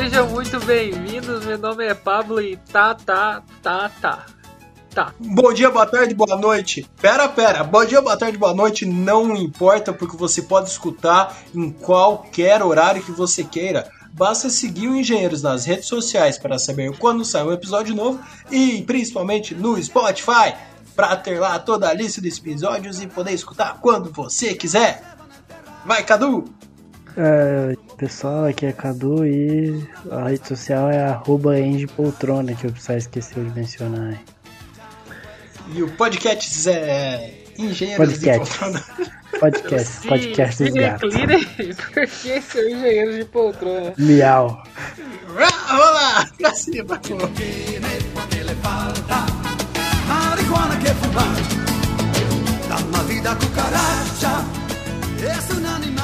Sejam muito bem-vindos. Meu nome é Pablo e tá, tá, tá, tá. Tá. Bom dia, boa tarde, boa noite. Pera, pera. Bom dia, boa tarde, boa noite não importa porque você pode escutar em qualquer horário que você queira. Basta seguir o Engenheiros nas redes sociais para saber quando sai um episódio novo e principalmente no Spotify para ter lá toda a lista de episódios e poder escutar quando você quiser. Vai, Cadu! É, pessoal, aqui é Cadu e a rede social é arroba Poltrona, que o pessoal esqueceu de mencionar. E o podcast é Engenheiros podcast. de Poltrona. Podcast, podcast dos gatos. Porque são Engenheiros de Poltrona. Miau. Vamos lá, pra cima, pô. Marihuana que fumar, dá vida cucaracha, es un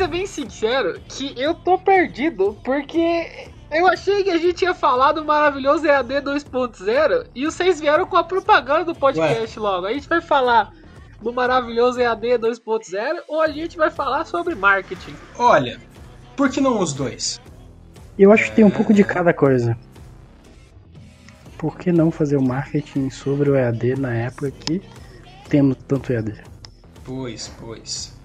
ser bem sincero que eu tô perdido, porque eu achei que a gente ia falar do maravilhoso EAD 2.0 e vocês vieram com a propaganda do podcast Ué. logo. A gente vai falar do maravilhoso EAD 2.0 ou a gente vai falar sobre marketing? Olha, por que não os dois? Eu acho que tem um pouco de cada coisa. Por que não fazer o marketing sobre o EAD na época que temos tanto EAD? Pois, pois.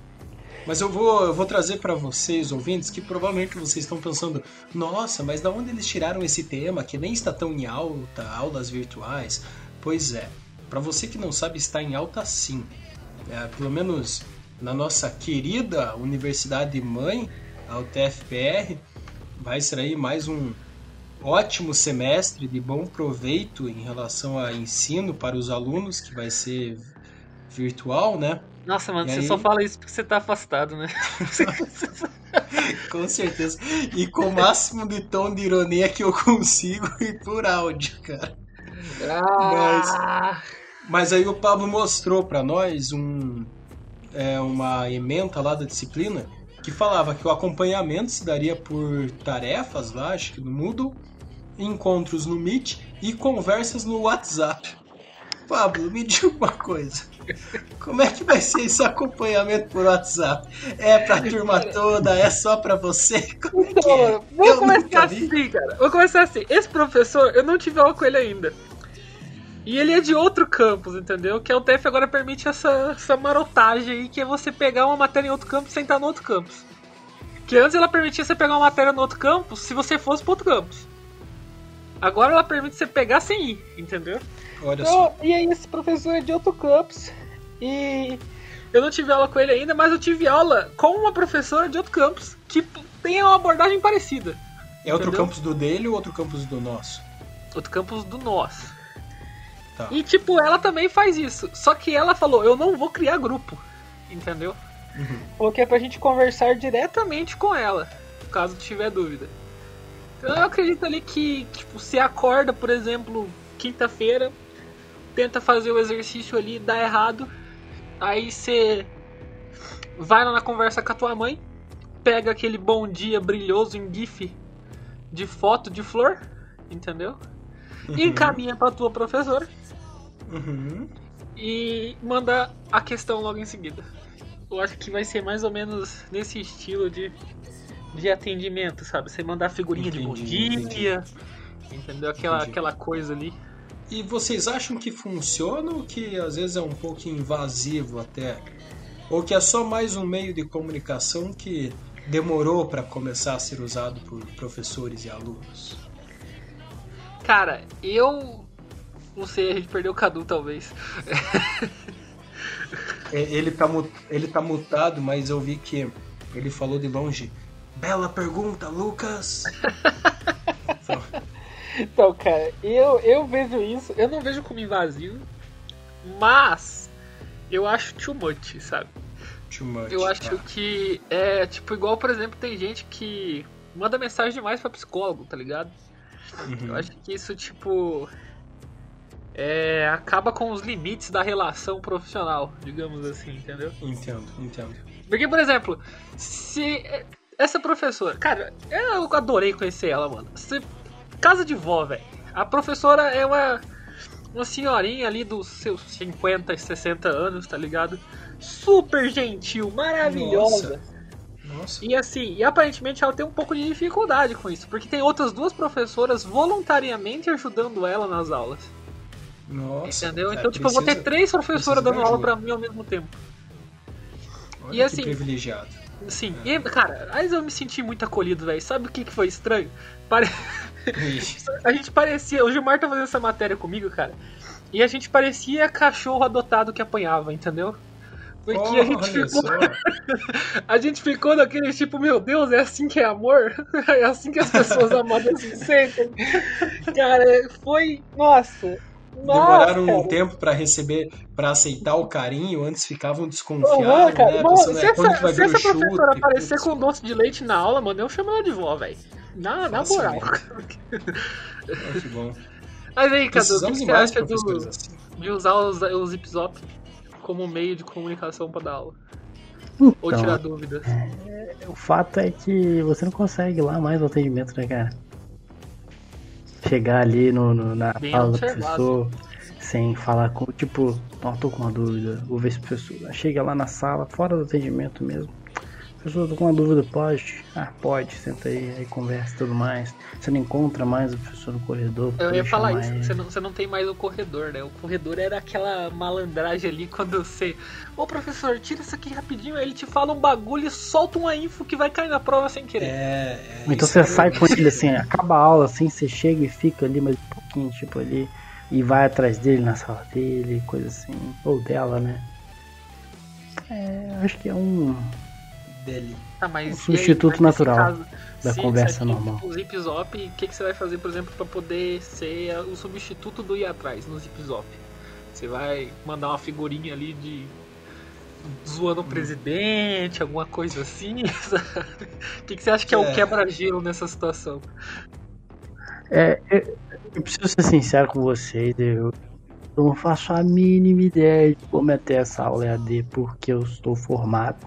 Mas eu vou, eu vou trazer para vocês, ouvintes, que provavelmente vocês estão pensando: nossa, mas da onde eles tiraram esse tema que nem está tão em alta, aulas virtuais? Pois é, para você que não sabe, está em alta sim. É, pelo menos na nossa querida universidade mãe, a UTFPR, vai ser aí mais um ótimo semestre de bom proveito em relação a ensino para os alunos, que vai ser virtual, né? Nossa, mano, e você aí... só fala isso porque você tá afastado, né? com certeza. E com o máximo de tom de ironia que eu consigo e por áudio, cara. Ah. Mas, mas aí o Pablo mostrou para nós um, é, uma ementa lá da disciplina que falava que o acompanhamento se daria por tarefas lá, acho que no Moodle, encontros no Meet e conversas no WhatsApp. Pablo, me diga uma coisa. Como é que vai ser esse acompanhamento por WhatsApp? É pra turma toda? É só pra você? Como é então, é? Vou eu começar assim, cara. Vou começar assim. Esse professor, eu não tive aula com ele ainda. E ele é de outro campus, entendeu? Que a UTF agora permite essa, essa marotagem aí, que é você pegar uma matéria em outro campus e sentar no outro campus. Que antes ela permitia você pegar uma matéria no outro campus se você fosse pro outro campus. Agora ela permite você pegar sem ir, entendeu? Olha então, só. E aí, esse professor é de outro campus. E eu não tive aula com ele ainda, mas eu tive aula com uma professora de outro campus que tem uma abordagem parecida. É entendeu? outro campus do dele ou outro campus do nosso? Outro campus do nosso. Tá. E tipo, ela também faz isso. Só que ela falou, eu não vou criar grupo. Entendeu? Uhum. Porque é pra gente conversar diretamente com ela, caso tiver dúvida. Então eu acredito ali que, tipo, se acorda, por exemplo, quinta-feira, tenta fazer o exercício ali, dá errado. Aí você vai lá na conversa com a tua mãe, pega aquele bom dia brilhoso em GIF de foto de flor, entendeu? Uhum. E encaminha pra tua professora. Uhum. E manda a questão logo em seguida. Eu acho que vai ser mais ou menos nesse estilo de, de atendimento, sabe? Você mandar figurinha entendi, de bom dia, entendi. entendeu? Aquela, aquela coisa ali. E vocês acham que funciona ou que às vezes é um pouco invasivo até? Ou que é só mais um meio de comunicação que demorou para começar a ser usado por professores e alunos? Cara, eu não sei, a gente perdeu o Cadu talvez. É, ele tá, ele tá mutado, mas eu vi que ele falou de longe. Bela pergunta, Lucas! então, cara, eu, eu vejo isso, eu não vejo como invasivo, mas eu acho too much, sabe? Too much. Eu acho tá. que é tipo igual, por exemplo, tem gente que manda mensagem demais pra psicólogo, tá ligado? Uhum. Eu acho que isso, tipo. é, acaba com os limites da relação profissional, digamos assim, entendeu? Entendo, entendo. Porque, por exemplo, se essa professora, cara, eu adorei conhecer ela, mano. Se, casa de vó, velho. A professora é uma uma senhorinha ali dos seus 50, 60 anos, tá ligado? Super gentil, maravilhosa. Nossa. Nossa. E assim, e aparentemente ela tem um pouco de dificuldade com isso, porque tem outras duas professoras voluntariamente ajudando ela nas aulas. Nossa. Entendeu? Então, tipo, precisa, eu vou ter três professoras dando aula pra mim ao mesmo tempo. Olha e assim. privilegiado. Sim, é. e, cara, aí eu me senti muito acolhido, velho. Sabe o que, que foi estranho? Pare... a gente parecia. O Gilmar tá fazendo essa matéria comigo, cara. E a gente parecia cachorro adotado que apanhava, entendeu? Porque oh, a gente ficou. a gente ficou naquele tipo, meu Deus, é assim que é amor? É assim que as pessoas amadas se sentem. Cara, foi. Nossa, Demoraram um tempo para receber, para aceitar o carinho, antes ficavam desconfiados, né? Mano, se, é, essa, se essa professora aparecer com doce de leite na aula, mano, eu chamo ela de vó, velho. Na, na moral. que bom. Mas aí, Cadu, o que você acha do, assim. de usar os, os zip como meio de comunicação para dar aula? Então, Ou tirar dúvidas? É, o fato é que você não consegue lá mais o atendimento, né, cara? chegar ali no, no na Bem fala do professor sem falar com, tipo, não, tô com uma dúvida, vou ver se o professor chega lá na sala, fora do atendimento mesmo pessoa tá com uma dúvida, pode? Ah, pode, senta aí, aí conversa e tudo mais. Você não encontra mais o professor no corredor. Eu ia falar isso, você não, você não tem mais o corredor, né? O corredor era aquela malandragem ali quando você. Ô professor, tira isso aqui rapidinho, aí ele te fala um bagulho e solta uma info que vai cair na prova sem querer. É. é então você é sai com ele assim, acaba a aula assim, você chega e fica ali mais um pouquinho, tipo ali, e vai atrás dele na sala dele, coisa assim. Ou dela, né? É, acho que é um dele. Tá, mas um substituto aí, natural caso, da se, conversa se normal. O Zip Zop, o que, que você vai fazer, por exemplo, para poder ser o substituto do ir atrás no Zip Zop? Você vai mandar uma figurinha ali de zoando o hum. presidente, alguma coisa assim? O que, que você acha que é, é o quebra-gelo nessa situação? É, eu, eu, preciso ser sincero com vocês, eu, eu não faço a mínima ideia de como é ter essa aula EAD porque eu estou formado.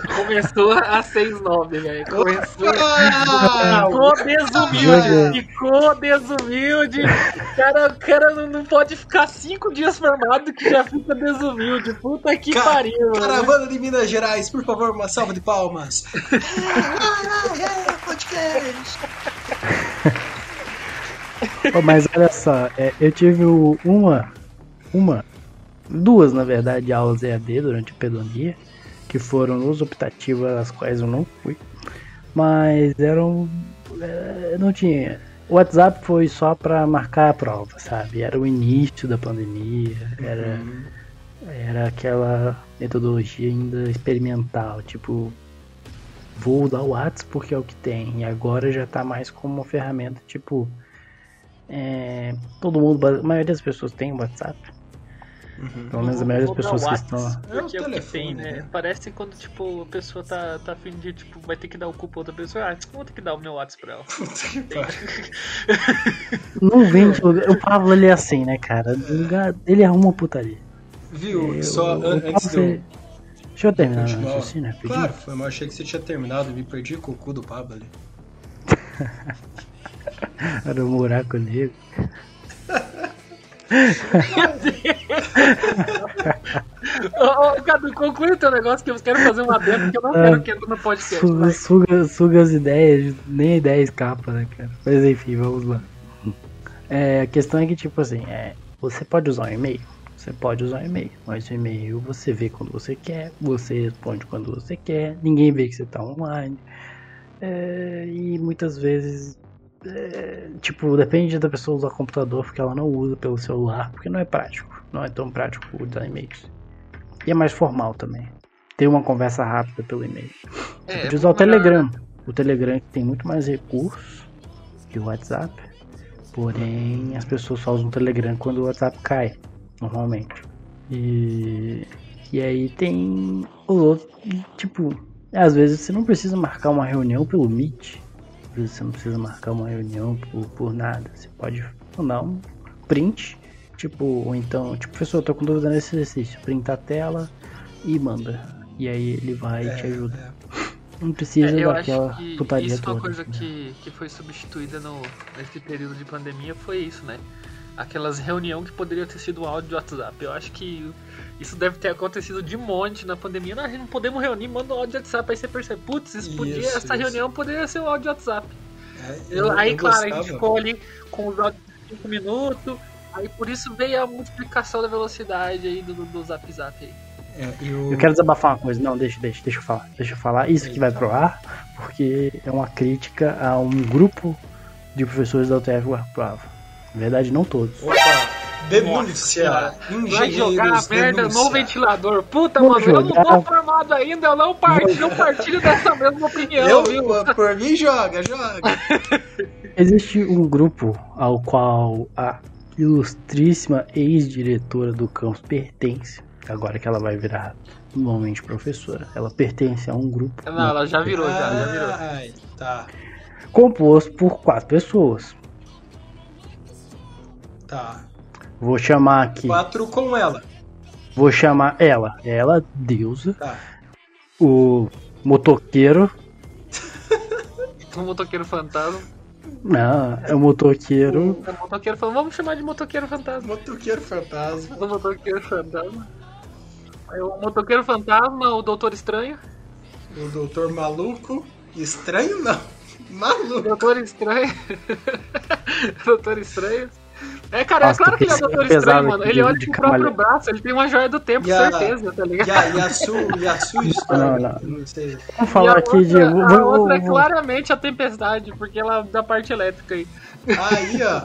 Começou a 6-9, velho. Começou. Ah, ficou desumilde. Ficou desumilde. O cara, o cara não, não pode ficar 5 dias formado que já fica desumilde. Puta que Ca pariu. Caravana de Minas Gerais, por favor, uma salva de palmas. podcast. oh, mas olha só, é, eu tive uma, uma, duas na verdade aulas EAD durante a pedonia que foram os optativas, as quais eu não fui. Mas eram. É, não tinha. O WhatsApp foi só para marcar a prova, sabe? Era o início da pandemia, era, uhum. era aquela metodologia ainda experimental, tipo, vou usar o WhatsApp porque é o que tem. E agora já tá mais como uma ferramenta, tipo, é, todo mundo, a maioria das pessoas tem WhatsApp. Uhum. Pelo menos a maioria das pessoas que estão lá. É o que é tem, né? né? Parece quando, tipo, a pessoa tá, tá afim de, tipo, vai ter que dar o cu pra outra pessoa. Ah, vou ter que dar o meu WhatsApp pra ela. Não vende. O Pablo, ele é assim, né, cara? Ele arruma putaria. Viu? Eu, Só antes de eu... Deixa eu terminar meu raciocínio Claro, foi, mas achei que você tinha terminado e me perdi com o cu do Pablo ali. Era um buraco negro. Ô, Cadu, conclui o teu negócio que eu quero fazer uma demo que eu não quero ah, que entre no podcast. Suga, suga, suga, as ideias, nem a ideia escapa, né, cara? Mas enfim, vamos lá. É, a questão é que, tipo assim, é, você pode usar um e-mail? Você pode usar um e-mail, mas o e-mail você vê quando você quer, você responde quando você quer, ninguém vê que você está online. É, e muitas vezes é, tipo, depende da pessoa usar computador, porque ela não usa pelo celular, porque não é prático. Não é tão prático usar e-mails. E é mais formal também. Ter uma conversa rápida pelo e-mail. É, Você pode usar o Telegram. O Telegram tem muito mais recursos que o WhatsApp. Porém, as pessoas só usam o Telegram quando o WhatsApp cai, normalmente. E, e aí tem os outros, tipo, às vezes você não precisa marcar uma reunião pelo Meet simples, você não precisa marcar uma reunião por, por nada. Você pode mandar um print, tipo, ou então, tipo, professor, eu tô com dúvida nesse exercício, printa a tela e manda. E aí ele vai e te é, ajuda. É. Não precisa é, daquela putaria isso toda. Uma coisa né? que, que foi substituída no, nesse período de pandemia foi isso, né? Aquelas reuniões que poderiam ter sido áudio de WhatsApp. Eu acho que isso deve ter acontecido de monte na pandemia. Não, a gente não podemos reunir, manda um áudio de WhatsApp. Aí você percebe, putz, isso podia, isso, essa isso. reunião poderia ser um áudio de WhatsApp. É, eu, eu, aí, eu claro, gostava. a gente ficou ali com os áudios de 5 minutos. Aí por isso veio a multiplicação da velocidade aí do, do, do Zap Zap aí. É, eu... eu... quero desabafar uma coisa. Não, deixa, deixa, deixa eu falar. Deixa eu falar isso que vai pro ar, porque é uma crítica a um grupo de professores da UTF Guarapuava. Na verdade, não todos. Opa! Denúncia! Vai jogar a merda no ventilador. Puta, Vamos mano, jogar. eu não tô formado ainda, eu não partilho, não partilho dessa mesma opinião, eu, viu? Por mim, joga, joga. Existe um grupo ao qual a ilustríssima ex-diretora do campus pertence agora que ela vai virar normalmente professora. Ela pertence a um grupo. Não, ela já virou, já, já virou. Ai, tá. Composto por quatro pessoas. Tá. Vou chamar aqui. Quatro com ela. Vou chamar ela. Ela, deusa. Tá. O motoqueiro. o motoqueiro fantasma. Não, é o motoqueiro. É o motoqueiro Vamos chamar de motoqueiro fantasma. Motoqueiro fantasma. O motoqueiro fantasma. O motoqueiro fantasma, o doutor estranho. O doutor maluco. Estranho não. Maluco. Doutor estranho. doutor estranho. É, cara, é Nossa, é claro que ele é o Doutor Estranho, mano. Ele olha pro próprio braço, ele tem uma joia do tempo, a, certeza, tá ligado? E a, e a, sua, e a sua história? Não, não. não sei. Vamos falar aqui outra, de. A outra é claramente a tempestade, porque ela é da parte elétrica aí. Aí, ó.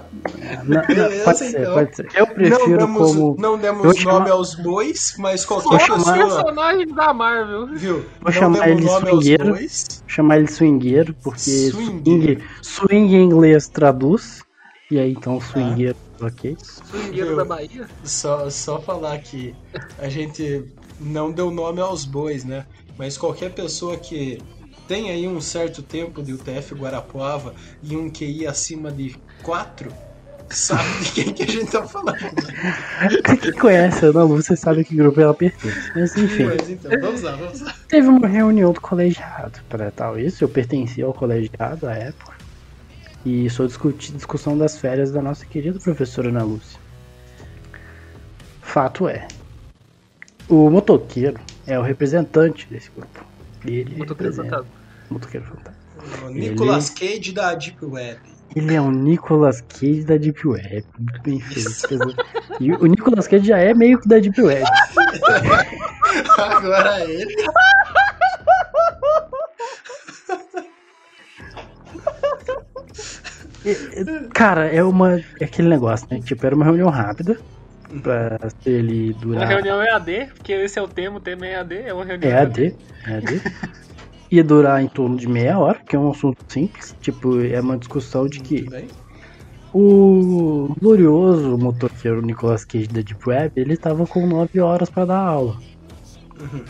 Não, Beleza, pode ser, então. pode ser. Eu prefiro não demos, como. Não demos nome chama... aos bois, mas qualquer Só pessoa. personagem da Marvel. Viu? Vou não chamar ele swingueiro. Chamar ele swingueiro, porque swing, swing em inglês traduz. E aí então swingueiro. Ok? Swingueiro da Bahia? Só, só falar que a gente não deu nome aos bois, né? Mas qualquer pessoa que tem aí um certo tempo de UTF Guarapuava e um QI acima de 4, sabe de quem que a gente tá falando. Quem conhece a Ana você sabe que grupo ela pertence. Mas enfim. Mas então, vamos lá, vamos lá. Teve uma reunião do colegiado para tal isso. Eu pertencia ao colegiado à época. E sou discutir discussão das férias da nossa querida professora Ana Lúcia. Fato é, o motoqueiro é o representante desse grupo. Ele motoqueiro fantasma. Motoqueiro fantasma. O Nicolas ele... Cage da Deep Web. Ele é o Nicolas Cage da Deep Web. Muito bem feito. e o Nicolas Cage já é meio que da Deep Web. Agora ele. Cara, é uma. É aquele negócio, né? Tipo, era uma reunião rápida. Pra ele durar. Uma reunião EAD, porque esse é o tema, o tema é EAD, é uma reunião EAD. EAD. Ia durar em torno de meia hora, que é um assunto simples. Tipo, é uma discussão de que. O glorioso motoqueiro Nicolas Cage da Deep Web, ele tava com 9 horas para dar aula. Uhum.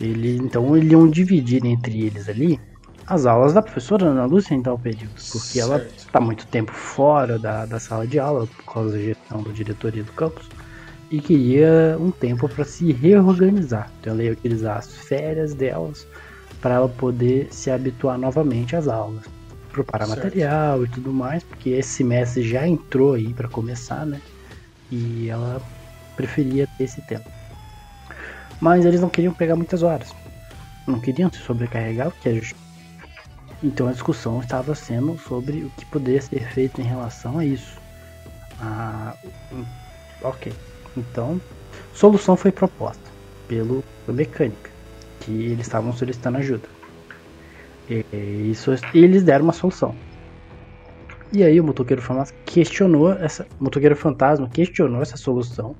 Ele, então, eles iam dividir entre eles ali as aulas da professora Ana Lúcia em tal período, porque certo. ela está muito tempo fora da, da sala de aula por causa da gestão da diretoria do campus e queria um tempo para se reorganizar. Então ela ia utilizar as férias delas para ela poder se habituar novamente às aulas, preparar certo. material e tudo mais, porque esse semestre já entrou aí para começar, né? E ela preferia ter esse tempo. Mas eles não queriam pegar muitas horas. Não queriam se sobrecarregar, porque a então a discussão estava sendo sobre o que poderia ser feito em relação a isso. Ah, ok. Então, solução foi proposta pelo mecânica, que eles estavam solicitando ajuda. E, isso, eles deram uma solução. E aí o motoqueiro fantasma questionou essa, motoqueiro fantasma questionou essa solução,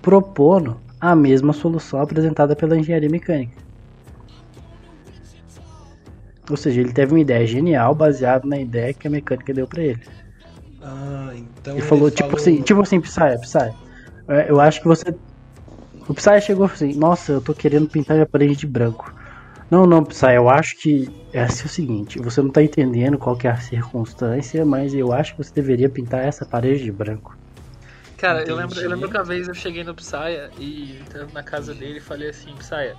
propondo a mesma solução apresentada pela engenharia mecânica. Ou seja, ele teve uma ideia genial baseada na ideia que a mecânica deu para ele. Ah, então. Ele, ele falou, tipo assim, tipo assim, Psy, Psy. É, eu acho que você. O Psy chegou assim, nossa, eu tô querendo pintar minha parede de branco. Não, não, Psy, eu acho que é assim o seguinte, você não tá entendendo qual que é a circunstância, mas eu acho que você deveria pintar essa parede de branco. Cara, eu lembro, eu lembro que uma vez eu cheguei no Psya e na casa dele e falei assim, Psya,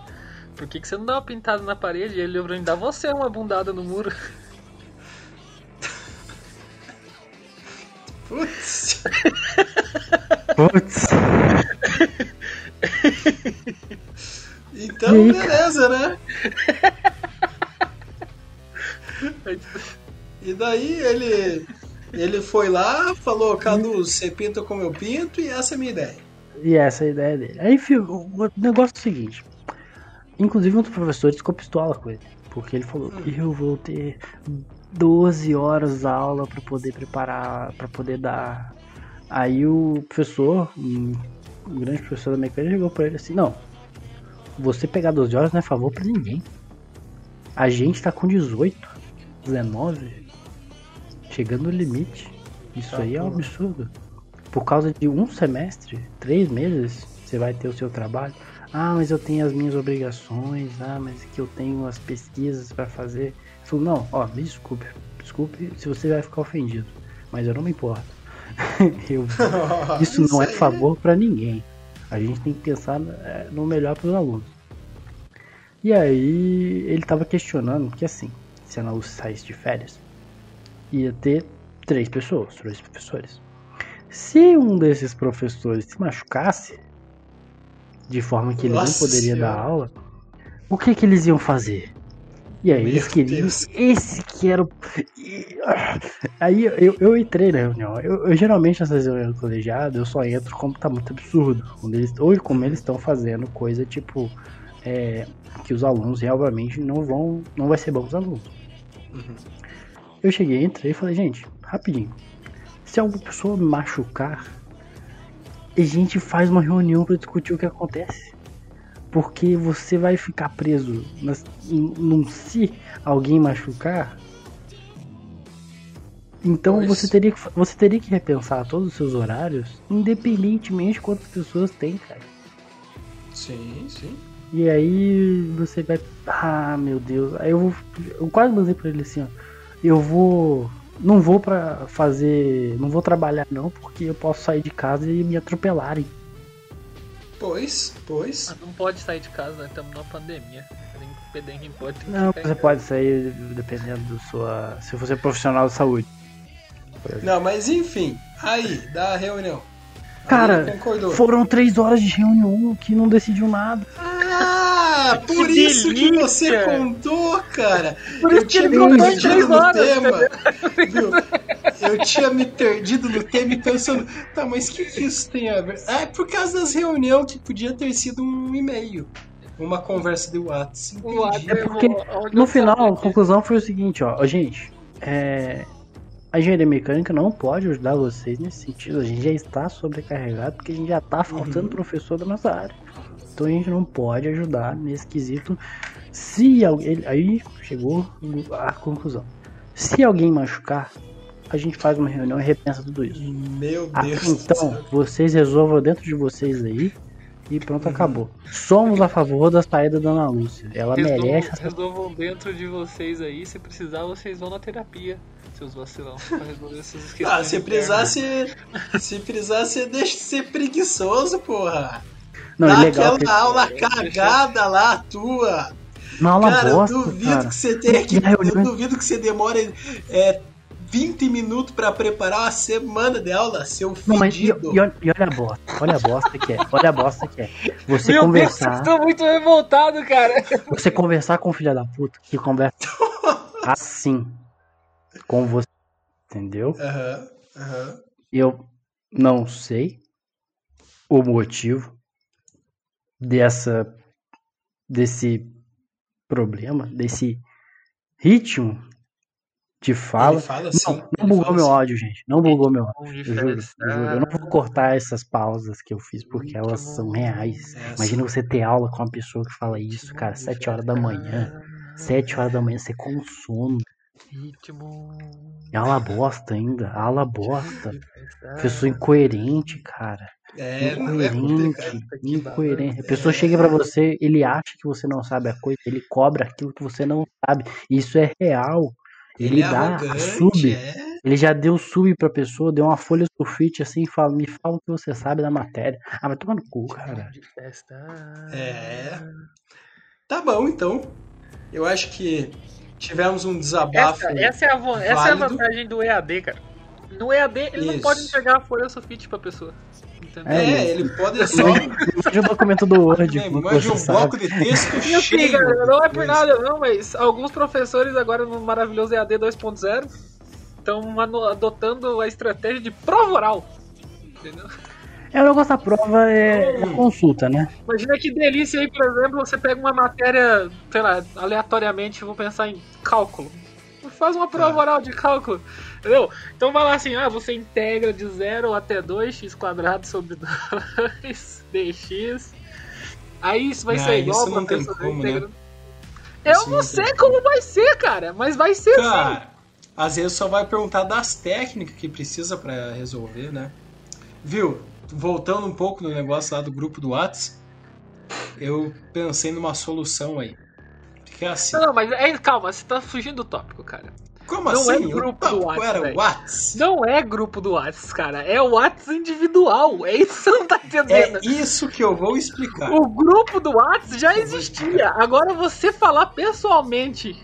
por que, que você não dá uma pintada na parede? E ele lembrou em dar você uma bundada no muro. Putz. Putz. então, beleza, né? E daí ele ele foi lá, falou, Cadu, você pinta como eu pinto e essa é a minha ideia. E essa é a ideia dele. Aí o negócio é o seguinte. Inclusive um dos professores ficou pistola com ele. Porque ele falou, hum. eu vou ter 12 horas aula para poder preparar, para poder dar. Aí o professor, um, um grande professor da mecânica, chegou pra ele assim, não, você pegar 12 horas não é favor para ninguém. A gente tá com 18, 19, chegando no limite. Isso tá aí é um absurdo. Por causa de um semestre, três meses, você vai ter o seu trabalho. Ah, mas eu tenho as minhas obrigações. Ah, mas que eu tenho as pesquisas para fazer. Eu falo, não, ó, me desculpe. Desculpe se você vai ficar ofendido. Mas eu não me importo. eu, isso não é favor para ninguém. A gente tem que pensar é, no melhor para os alunos. E aí ele estava questionando que assim, se a Lúcia saísse de férias, ia ter três pessoas, três professores. Se um desses professores se machucasse, de forma que ele Nossa não poderia senhora. dar aula, o que que eles iam fazer? E aí Meu eles queriam. Deus. Esse que era o. Aí eu, eu entrei na reunião. Eu, eu geralmente nessas reuniões do colegiado eu só entro como tá muito absurdo. Quando eles, ou como eles estão fazendo coisa tipo. É, que os alunos realmente não vão. Não vai ser bom os alunos. Uhum. Eu cheguei, entrei e falei, gente, rapidinho. Se alguma pessoa me machucar, a gente faz uma reunião para discutir o que acontece. Porque você vai ficar preso nas, num se alguém machucar. Então pois. você teria, que, você teria que repensar todos os seus horários, independentemente de quantas pessoas tem, cara. Sim, sim. E aí você vai. Ah, meu Deus. Aí eu vou. Eu quase mandei pra ele assim, ó. Eu vou não vou para fazer, não vou trabalhar não, porque eu posso sair de casa e me atropelarem. Pois, pois. não pode sair de casa, nós estamos numa pandemia. Ninguém pode. Não, você pode sair dependendo do sua, se você é profissional de saúde. Não, mas enfim, aí da reunião. Cara, foram três horas de reunião que não decidiu nada. Ah, por que isso delícia. que você contou, cara. Por eu tinha me perdido no horas, tema. Viu? Eu tinha me perdido no tema e pensando, tá, mas o que, que isso tem a ver? Ah, é por causa das reuniões que podia ter sido um e-mail. Uma conversa de WhatsApp. É porque no final a conclusão foi o seguinte, ó, gente, é, a engenharia mecânica não pode ajudar vocês nesse sentido. A gente já está sobrecarregado porque a gente já está faltando uhum. professor da nossa área. Então a gente não pode ajudar nesse quesito. Se alguém. Aí chegou a conclusão. Se alguém machucar, a gente faz uma reunião e repensa tudo isso. Meu ah, Deus. então, vocês resolvam dentro de vocês aí. E pronto, uhum. acabou. Somos a favor da saída da Ana Lúcia. Ela resolvam, merece. Resolvam dentro de vocês aí. Se precisar, vocês vão na terapia seus vacilão pra resolver essas questões. Ah, se precisar, se, se precisar, você deixa de ser preguiçoso, porra. Não, Dá é legal, aquela aula é, cagada lá, tua. Uma aula cara, bosta, duvido cara. que você tenha que. Eu duvido que você demore é, 20 minutos pra preparar uma semana de aula, seu filho. Não, mas e, e, olha, e, olha a bosta, olha a bosta que é, olha a bosta que é. Você Meu conversar. Deus, eu tô muito revoltado, cara. Você conversar com o filho da puta que conversa assim com você, entendeu? Uhum, uhum. Eu não sei o motivo dessa desse problema, desse ritmo de fala. fala assim, não, não bugou meu assim. áudio, gente. Não bugou meu áudio. Eu juro, eu, juro. eu não vou cortar essas pausas que eu fiz porque elas são reais. É, Imagina você ter aula com uma pessoa que fala isso, cara, sete horas da manhã. Sete horas da manhã, você com sono. Ritmo. Ala bosta ainda, ala bosta. Pessoa incoerente, cara. É, incoerente, é incoerente. A pessoa chega para você, ele acha que você não sabe a coisa, ele cobra aquilo que você não sabe. Isso é real. Ele, ele é dá sub. É? Ele já deu sub pra pessoa, deu uma folha sulfite assim e fala, me fala o que você sabe da matéria. Ah, vai tomar no cu, cara. É. Tá bom, então. Eu acho que tivemos um desabafo. Essa, essa, é, a, essa é a vantagem do EAD, cara. No EAD, ele Isso. não pode entregar a folha sulfite pra pessoa. Entendeu? É, ele pode só. Imagina o documento do Word. Imagina um bloco de texto cheio. Cara, não é por nada, não, mas alguns professores agora no maravilhoso EAD 2.0 estão adotando a estratégia de prova oral. Entendeu? É, o negócio da prova é, é consulta, né? Imagina que delícia aí, por exemplo, você pega uma matéria, sei lá, aleatoriamente, vou pensar em cálculo. Faz uma prova ah. oral de cálculo. Entendeu? Então vai lá assim, ah, você integra de 0 até 2x quadrado sobre 2 dx. Aí isso vai não, ser igual isso não tem como, né? Eu isso não sei como, como vai ser, cara, mas vai ser cara, sim. Às vezes só vai perguntar das técnicas que precisa para resolver, né? Viu? Voltando um pouco no negócio lá do grupo do Whats, eu pensei numa solução aí. Que é assim. Não, mas é, calma, você tá fugindo do tópico, cara. Como não assim? é grupo do Whats. Era Whats? Não é grupo do Whats, cara. É o Whats individual. É isso que você não tá entendendo. É isso que eu vou explicar. O grupo do Whats já existia. Agora você falar pessoalmente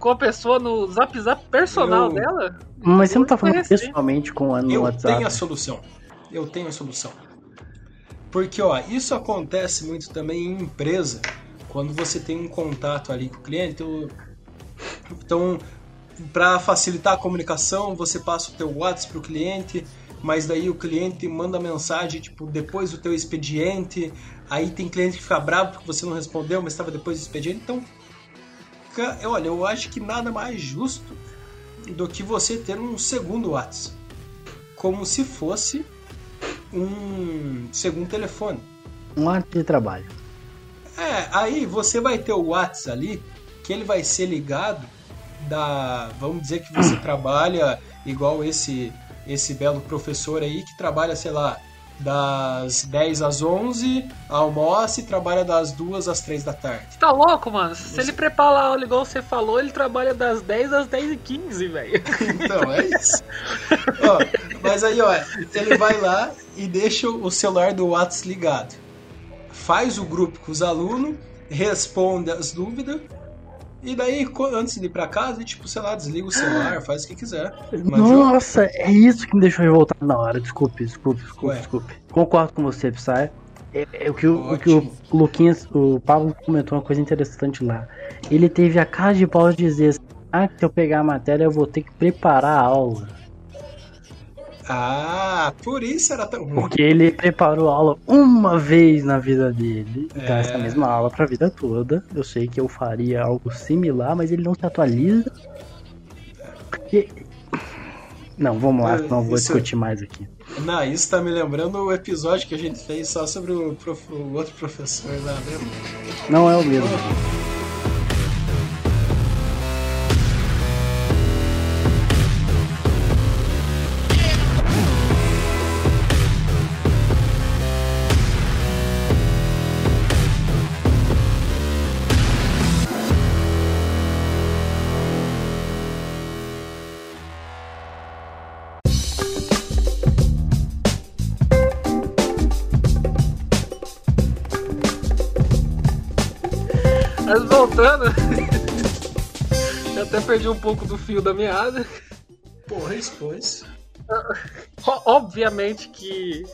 com a pessoa no zap zap personal eu... dela. Mas você não tá falando pessoalmente com a no eu WhatsApp. Eu tenho a solução eu tenho a solução. Porque ó, isso acontece muito também em empresa, quando você tem um contato ali com o cliente. Então, para facilitar a comunicação, você passa o teu WhatsApp para o cliente, mas daí o cliente manda mensagem tipo depois do teu expediente. Aí tem cliente que fica bravo porque você não respondeu, mas estava depois do expediente. Então, olha, eu acho que nada mais justo do que você ter um segundo WhatsApp, como se fosse um segundo telefone. Um WhatsApp de trabalho. É, aí você vai ter o WhatsApp ali, que ele vai ser ligado da. Vamos dizer que você trabalha igual esse esse belo professor aí que trabalha, sei lá, das 10 às 11, almoça e trabalha das 2 às 3 da tarde. Tá louco, mano? Se você... ele prepara a aula igual você falou, ele trabalha das 10 às 10 e 15, velho. Então, é isso. ó, mas aí, ó, ele vai lá e deixa o celular do WhatsApp ligado. Faz o grupo com os alunos, responde as dúvidas e daí, antes de ir pra casa, tipo, sei lá, desliga o celular, faz o que quiser. Nossa, é isso que me deixou revoltado na hora. Desculpe, desculpe, desculpe, Ué. desculpe. Concordo com você, Psy. É, é, o, que o, o, que o Luquinhas, o Pablo comentou uma coisa interessante lá. Ele teve a cara de pau de dizer assim, ah, se eu pegar a matéria eu vou ter que preparar a aula. Ah, por isso era tão ruim. Porque ele preparou a aula uma vez na vida dele. É. essa mesma aula pra vida toda. Eu sei que eu faria algo similar, mas ele não se atualiza. Porque. Não, vamos lá, não vou isso... discutir mais aqui. Não, isso tá me lembrando o episódio que a gente fez só sobre o, prof... o outro professor lá, lembra? Não é o mesmo. Oh. Voltando. Eu até perdi um pouco do fio da meada. Porra, expôs. Obviamente que.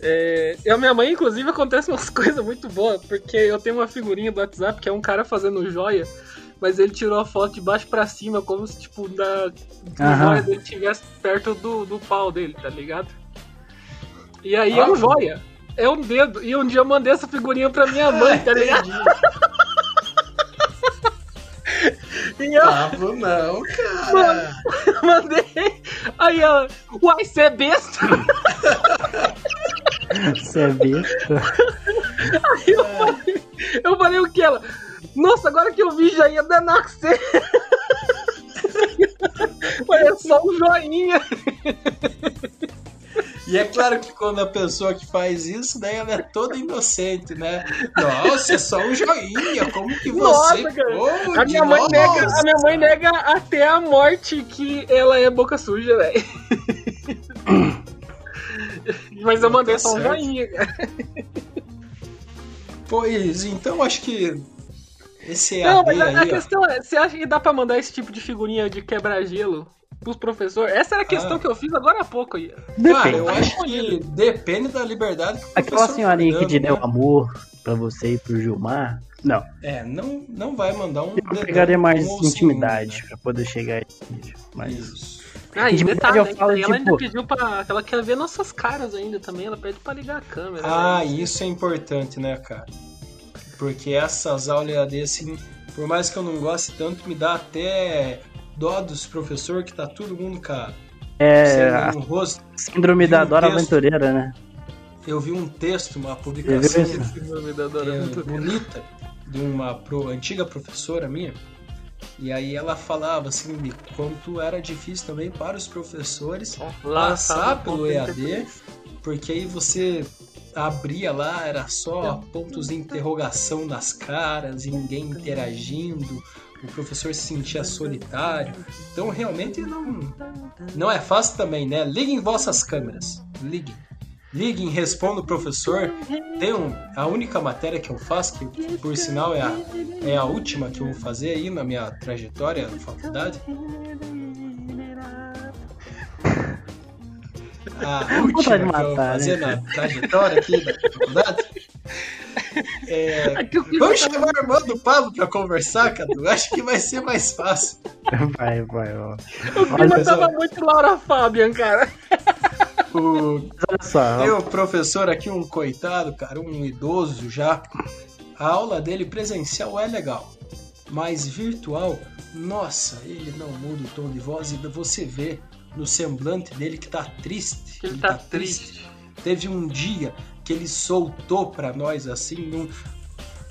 É, eu, minha mãe, inclusive, acontece umas coisas muito boas, porque eu tenho uma figurinha do WhatsApp que é um cara fazendo joia, mas ele tirou a foto de baixo para cima, como se, tipo, da, joia dele estivesse perto do, do pau dele, tá ligado? E aí ah, é um joia, é um dedo. E um dia eu mandei essa figurinha pra minha mãe, tá ligado? E eu... Pablo, não, cara. Mandei. Aí ela, uai, você é besta? Você é besta? Aí eu falei, eu falei o que ela? Nossa, agora que eu vi já ia danar que você. Só um joinha. E é claro que quando a pessoa que faz isso, daí ela é toda inocente, né? Nossa, é só um joinha, como que você Nossa, pode? A minha, mãe nega, a minha mãe nega até a morte que ela é boca suja, velho. Mas eu mandei tá só um joinha, cara. Pois, então acho que esse Não, mas a, aí, a questão é, você acha que dá pra mandar esse tipo de figurinha de quebra-gelo pros professores? Essa era a questão ah. que eu fiz agora há pouco aí. Depende. eu acho que depende da liberdade que o Aquela senhorinha tá que te deu né? amor pra você e pro Gilmar, não. É, não, não vai mandar um. Eu pegaria mais intimidade né? pra poder chegar aí. Mas. Isso. Ah, e detalhe, eu falo, ela tipo... ainda pediu pra. Ela quer ver nossas caras ainda também. Ela pede pra ligar a câmera. Ah, né? isso é importante, né, cara? Porque essas aulas EAD, assim, por mais que eu não goste tanto, me dá até dó dos professores que tá todo mundo, cara. É. Um rosto, síndrome da um Dora texto, Aventureira, né? Eu vi um texto, uma publicação é, bonita de uma pro, antiga professora minha. E aí ela falava assim de quanto era difícil também para os professores Lá, passar pelo EAD, porque aí você abria lá, era só pontos de interrogação nas caras, e ninguém interagindo, o professor se sentia solitário. Então realmente não, não é fácil também, né? Liguem vossas câmeras. Liguem. Liguem, responda o professor. Tem um, a única matéria que eu faço, que por sinal é a, é a última que eu vou fazer aí na minha trajetória na faculdade. A última que eu vou fazer né? na trajetória aqui da faculdade. É, vamos chamar o irmão do Pablo pra conversar, Cadu? Acho que vai ser mais fácil. Vai, vai, ó. O clima tava muito Laura Fabian, cara. O... O professor aqui, um coitado, cara, um idoso já. A aula dele presencial é legal, mas virtual, nossa, ele não muda o tom de voz e você vê no semblante dele que tá triste. Ele, ele tá, tá triste. triste. Teve um dia que ele soltou para nós assim num.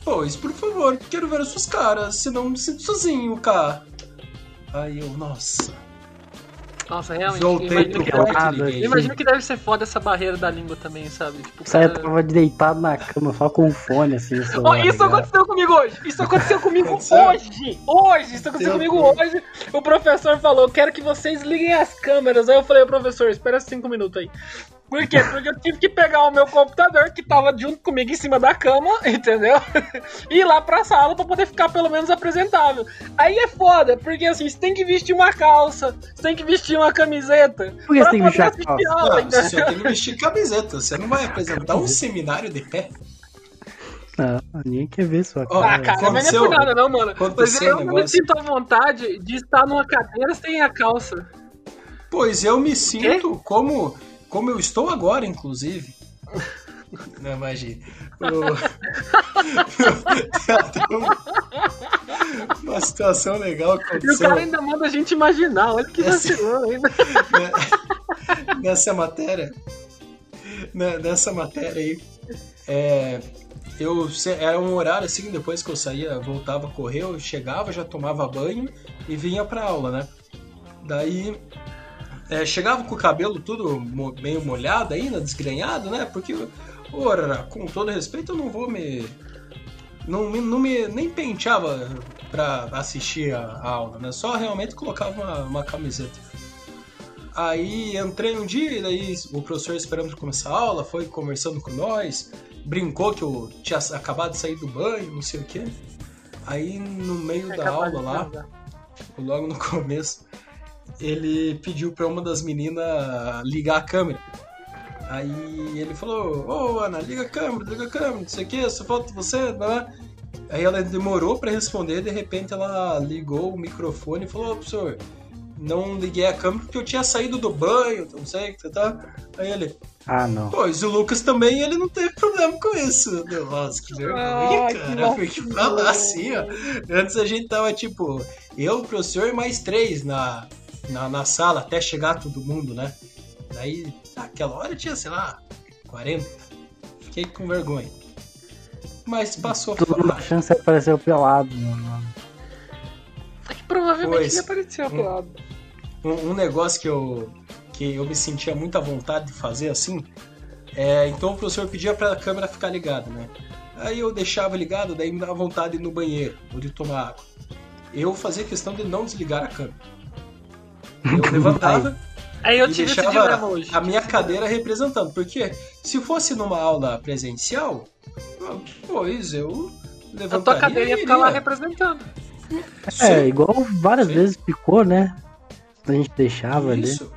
Pois, por favor, quero ver as suas caras, senão me sinto sozinho, cá. Aí eu, nossa. Nossa, realmente. Voltei que deve, imagino que deve ser foda essa barreira da língua também, sabe? Tipo, cara... Você tava deitado na cama só com o fone, assim. Oh, isso aconteceu comigo hoje! Isso aconteceu comigo hoje! Hoje! Isso aconteceu comigo hoje! O professor falou: quero que vocês liguem as câmeras. Aí eu falei, professor, espera cinco minutos aí. Por quê? Porque eu tive que pegar o meu computador, que tava junto comigo em cima da cama, entendeu? e ir lá pra sala pra poder ficar pelo menos apresentável. Aí é foda, porque assim, você tem que vestir uma calça, você tem que vestir uma camiseta. Por que você tem que vestir a calça? Aula, não, você tem que vestir camiseta, você não vai apresentar um seminário de pé. Não, ninguém quer ver sua cara. Ah, cara, mas não é por nada não, mano. Mas eu não me sinto à vontade de estar numa cadeira sem a calça. Pois eu me sinto como como eu estou agora, inclusive. Não, imagina. uma situação legal aconteceu. E o cara ainda manda a gente imaginar, olha que vacilão ainda. Nessa matéria, né, nessa matéria aí, é, eu, era um horário assim, depois que eu saía, voltava a correr, eu chegava, já tomava banho e vinha pra aula, né? Daí é, chegava com o cabelo tudo meio molhado ainda, desgrenhado, né? Porque, ora, com todo respeito, eu não vou me. Não, não me. nem penteava pra assistir a, a aula, né? Só realmente colocava uma, uma camiseta. Aí entrei um dia, e daí o professor esperando começar a aula, foi conversando com nós, brincou que eu tinha acabado de sair do banho, não sei o quê. Aí no meio é da aula lá, logo no começo, ele pediu para uma das meninas ligar a câmera. Aí ele falou: Ô oh, Ana, liga a câmera, liga a câmera, não sei o que, só falta você, né? Aí ela demorou para responder, de repente ela ligou o microfone e falou: Ô professor, não liguei a câmera porque eu tinha saído do banho, não sei o que tá. Aí ele. Ah, não. Pois o Lucas também, ele não teve problema com isso. Nossa, que vergonha, cara. Foi que falar assim, ó. Antes a gente tava tipo, eu, o professor e mais três na, na, na sala até chegar todo mundo, né? Daí, naquela hora tinha, sei lá, 40. Fiquei com vergonha. Mas passou Tudo a chance apareceu pelado, mano. É que provavelmente pois, ele apareceu pelado. um, um, negócio que eu, que eu me sentia muita vontade de fazer assim. É, então o professor pedia para a câmera ficar ligada, né? Aí eu deixava ligado, daí me dava vontade de ir no banheiro ou de tomar água. Eu fazia questão de não desligar a câmera. Eu levantava. Aí eu e deixava a minha cadeira representando. Porque se fosse numa aula presencial, pois eu levantaria. A tua cadeira ia ficar lá representando. É, igual várias vezes ficou, né? A gente deixava Isso.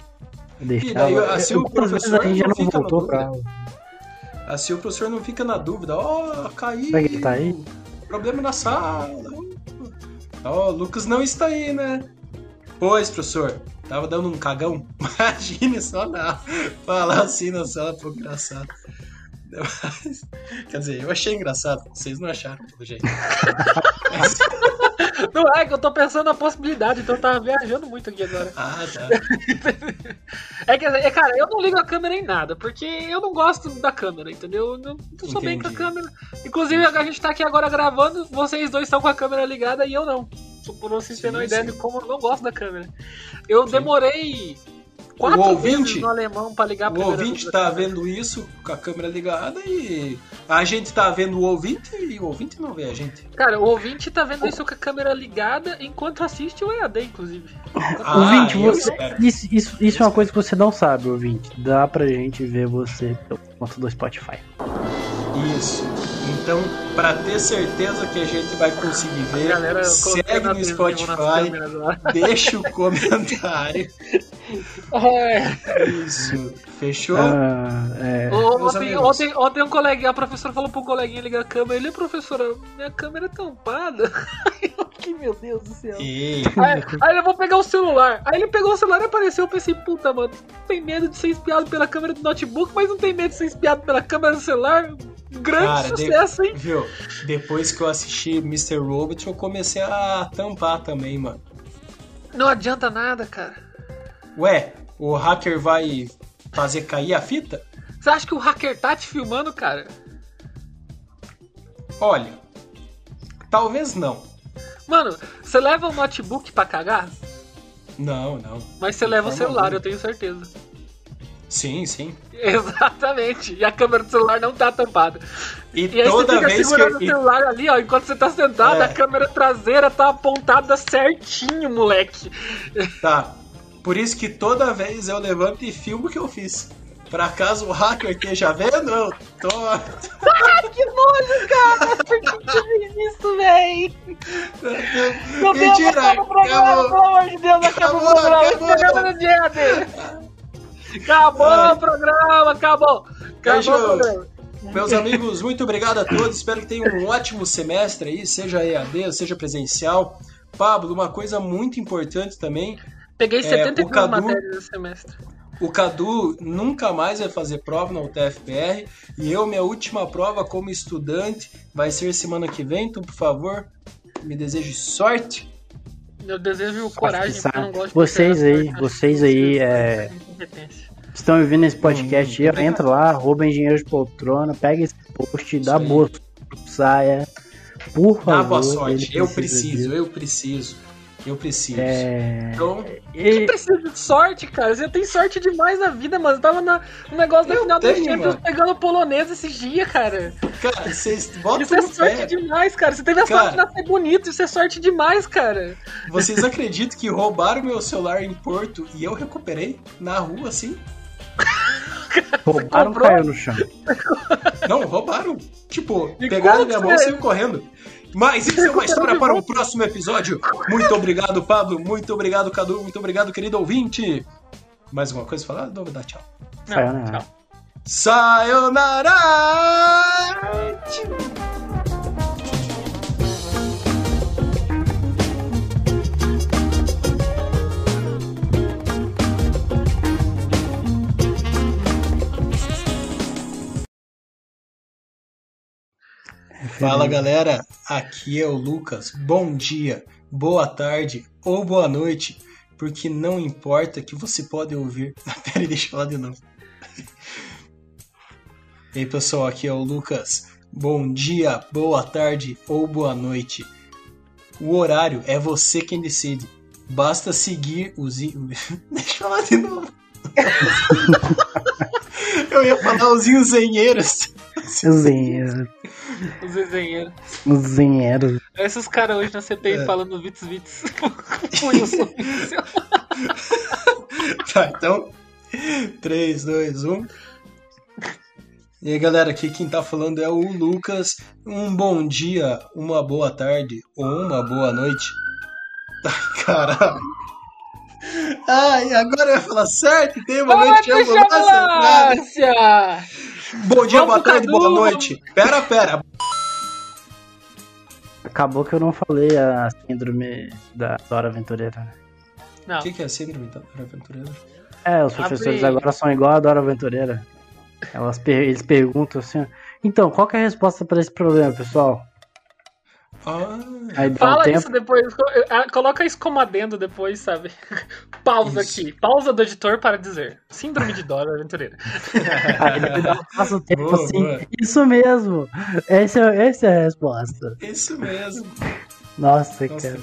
ali. Deixava. E daí, assim, o professor a gente já não, não voltou pra aula. Assim o professor não fica na dúvida, ó, oh, caiu. Será que tá aí? Problema na sala. Ó, oh, Lucas não está aí, né? Pois, professor, tava dando um cagão. Imagine só não. Falar assim na sala, pô, engraçado. Quer dizer, eu achei engraçado, vocês não acharam, pelo jeito. Não é que eu tô pensando na possibilidade, então eu tava viajando muito aqui agora. Ah, tá. é que, é, cara, eu não ligo a câmera em nada, porque eu não gosto da câmera, entendeu? Eu não, não sou bem com a câmera. Inclusive, a gente tá aqui agora gravando, vocês dois estão com a câmera ligada e eu não. Por vocês terem uma ideia de como eu não gosto da câmera. Eu sim. demorei quatro o ouvinte, no alemão para ligar O ouvinte tá vendo isso com a câmera ligada e a gente tá vendo o ouvinte e o ouvinte não vê a gente. Cara, o ouvinte tá vendo isso com a câmera ligada enquanto assiste o EAD, inclusive. Ah, ouvinte, você, isso, isso, isso é uma coisa que você não sabe, ouvinte. Dá pra gente ver você pelo conta do Spotify. Isso. Então, para ter certeza que a gente vai conseguir ver, galera, segue no Spotify, deixa o comentário. Isso. Fechou? Ah, é. ontem, ontem, ontem, um coleguinha, a professora falou pro coleguinha ligar a câmera. Ele, professora, minha câmera é tampada. que meu Deus do céu. Aí, aí eu vou pegar o celular. Aí ele pegou o celular e apareceu. Eu pensei, puta, mano, tem medo de ser espiado pela câmera do notebook, mas não tem medo de ser espiado pela câmera do celular? Grande Cara, sucesso, de... hein? Viu? Depois que eu assisti Mr. Robot, eu comecei a tampar também, mano. Não adianta nada, cara. Ué, o hacker vai fazer cair a fita? Você acha que o hacker tá te filmando, cara? Olha, talvez não. Mano, você leva o notebook pra cagar? Não, não. Mas você leva o celular, alguma. eu tenho certeza. Sim, sim. Exatamente. E a câmera do celular não tá tampada. E, e aí toda você fica vez segurando que eu... o celular ali, ó, enquanto você tá sentado, é. a câmera traseira tá apontada certinho, moleque. Tá. Por isso que toda vez eu levanto e filmo o que eu fiz. Pra caso o hacker esteja vendo, eu tô. Ai, que nojo, cara! Por que você fez isso, véi? Meu Deus, Mentira, acabou o programa, acabou. pelo amor de Deus, acabou, acabou o programa. Acabou. Programa no dia Acabou Ai. o programa, acabou. Acabou o programa. Meus amigos, muito obrigado a todos. Espero que tenham um ótimo semestre aí, seja EAD, seja presencial. Pablo, uma coisa muito importante também. Peguei 72 é, Cadu, matérias no semestre. O Cadu nunca mais vai fazer prova na UTFPR e eu, minha última prova como estudante, vai ser semana que vem. Então, por favor, me deseje sorte. Eu desejo coragem, porque eu não gosto Vocês aí, vocês aí, é... estão ouvindo esse podcast, hum, entra lá, arroba engenheiro de poltrona, pega esse post, dá boa saia. Por favor. Dá boa sorte, eu preciso, eu preciso. Eu preciso. É... Então. E... precisa de sorte, cara. Você tem sorte demais na vida, mas eu tava na, no negócio da eu final tenho, do Champions pegando polonês esses dias, cara. Cara, vocês botam Isso é sorte pé. demais, cara. Você teve a cara, sorte de nascer bonito, isso é sorte demais, cara. Vocês acreditam que roubaram meu celular em Porto e eu recuperei na rua, assim? roubaram caiu no chão. Não, roubaram. Tipo, e pegaram minha mão e saiu correndo. Mas isso é uma história para um próximo episódio. Muito obrigado, Pablo. Muito obrigado, Cadu. Muito obrigado, querido ouvinte. Mais alguma coisa falar? Não, vou dar tchau. Sayonara. Sayonara. Fala galera, aqui é o Lucas. Bom dia, boa tarde ou boa noite, porque não importa que você pode ouvir. Peraí, deixa eu falar de novo. E aí pessoal, aqui é o Lucas. Bom dia, boa tarde ou boa noite. O horário é você quem decide. Basta seguir os. Deixa eu falar de novo. eu ia falar os engenheiros. Os engenheiros. Os engenheiros. Os engenheiros. Esses caras hoje na CPI é. falando Vits Vits. tá, então. 3, 2, 1. E aí galera, aqui quem tá falando é o Lucas. Um bom dia, uma boa tarde ou uma boa noite. Ai, caralho. Ai, agora eu ia falar certo, tem uma noite de ambulância. Bom dia, Vamos boa tarde, Cadu. boa noite. Pera, pera. Acabou que eu não falei a síndrome da Dora Aventureira. Não. O que, que é a síndrome da Dora Aventureira? É, os professores Abre. agora são igual a Dora Aventureira. Elas, eles perguntam assim: então, qual é a resposta para esse problema, pessoal? Ah, Fala um isso depois, ah, coloca isso como adendo depois, sabe? Pausa isso. aqui, pausa do editor para dizer: Síndrome de Dora Aventureira. Aí ele dá um tempo boa, assim: boa. Isso mesmo, essa, essa é a resposta. Isso mesmo. Nossa, Nossa cara.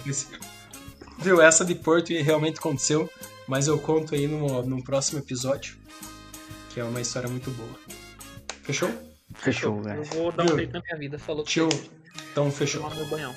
Viu, essa de Porto realmente aconteceu, mas eu conto aí no, no próximo episódio que é uma história muito boa. Fechou? Fechou, velho. Eu vou dar um jeito na minha vida. Falou. Tio, então fechou. Meu banhão.